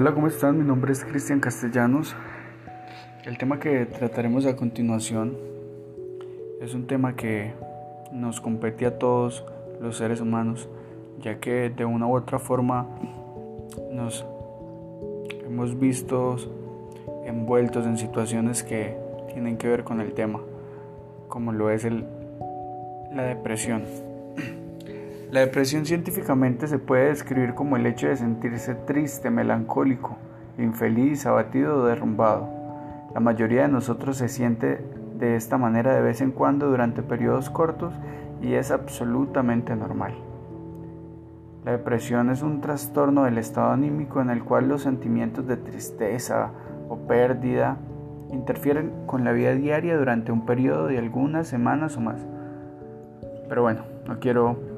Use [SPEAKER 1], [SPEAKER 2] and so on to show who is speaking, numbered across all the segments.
[SPEAKER 1] Hola, ¿cómo están? Mi nombre es Cristian Castellanos. El tema que trataremos a continuación es un tema que nos compete a todos los seres humanos, ya que de una u otra forma nos hemos visto envueltos en situaciones que tienen que ver con el tema, como lo es el, la depresión. La depresión científicamente se puede describir como el hecho de sentirse triste, melancólico, infeliz, abatido o derrumbado. La mayoría de nosotros se siente de esta manera de vez en cuando durante periodos cortos y es absolutamente normal. La depresión es un trastorno del estado anímico en el cual los sentimientos de tristeza o pérdida interfieren con la vida diaria durante un periodo de algunas semanas o más. Pero bueno, no quiero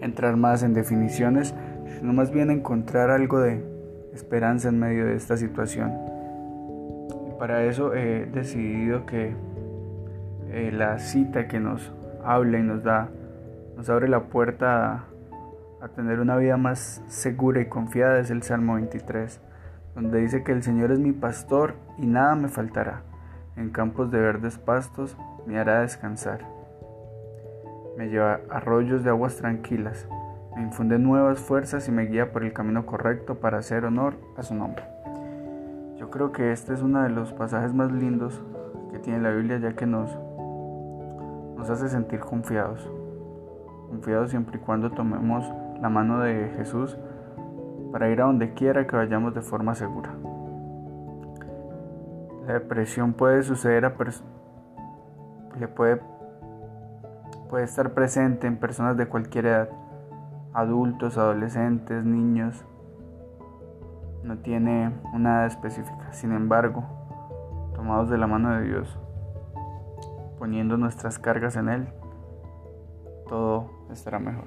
[SPEAKER 1] entrar más en definiciones, sino más bien encontrar algo de esperanza en medio de esta situación. Y para eso he decidido que eh, la cita que nos habla y nos da, nos abre la puerta a, a tener una vida más segura y confiada es el Salmo 23, donde dice que el Señor es mi pastor y nada me faltará. En campos de verdes pastos me hará descansar me lleva a arroyos de aguas tranquilas, me infunde nuevas fuerzas y me guía por el camino correcto para hacer honor a su nombre. Yo creo que este es uno de los pasajes más lindos que tiene la Biblia ya que nos, nos hace sentir confiados, confiados siempre y cuando tomemos la mano de Jesús para ir a donde quiera que vayamos de forma segura. La depresión puede suceder a personas, le puede puede estar presente en personas de cualquier edad, adultos, adolescentes, niños. No tiene una edad específica. Sin embargo, tomados de la mano de Dios, poniendo nuestras cargas en Él, todo estará mejor.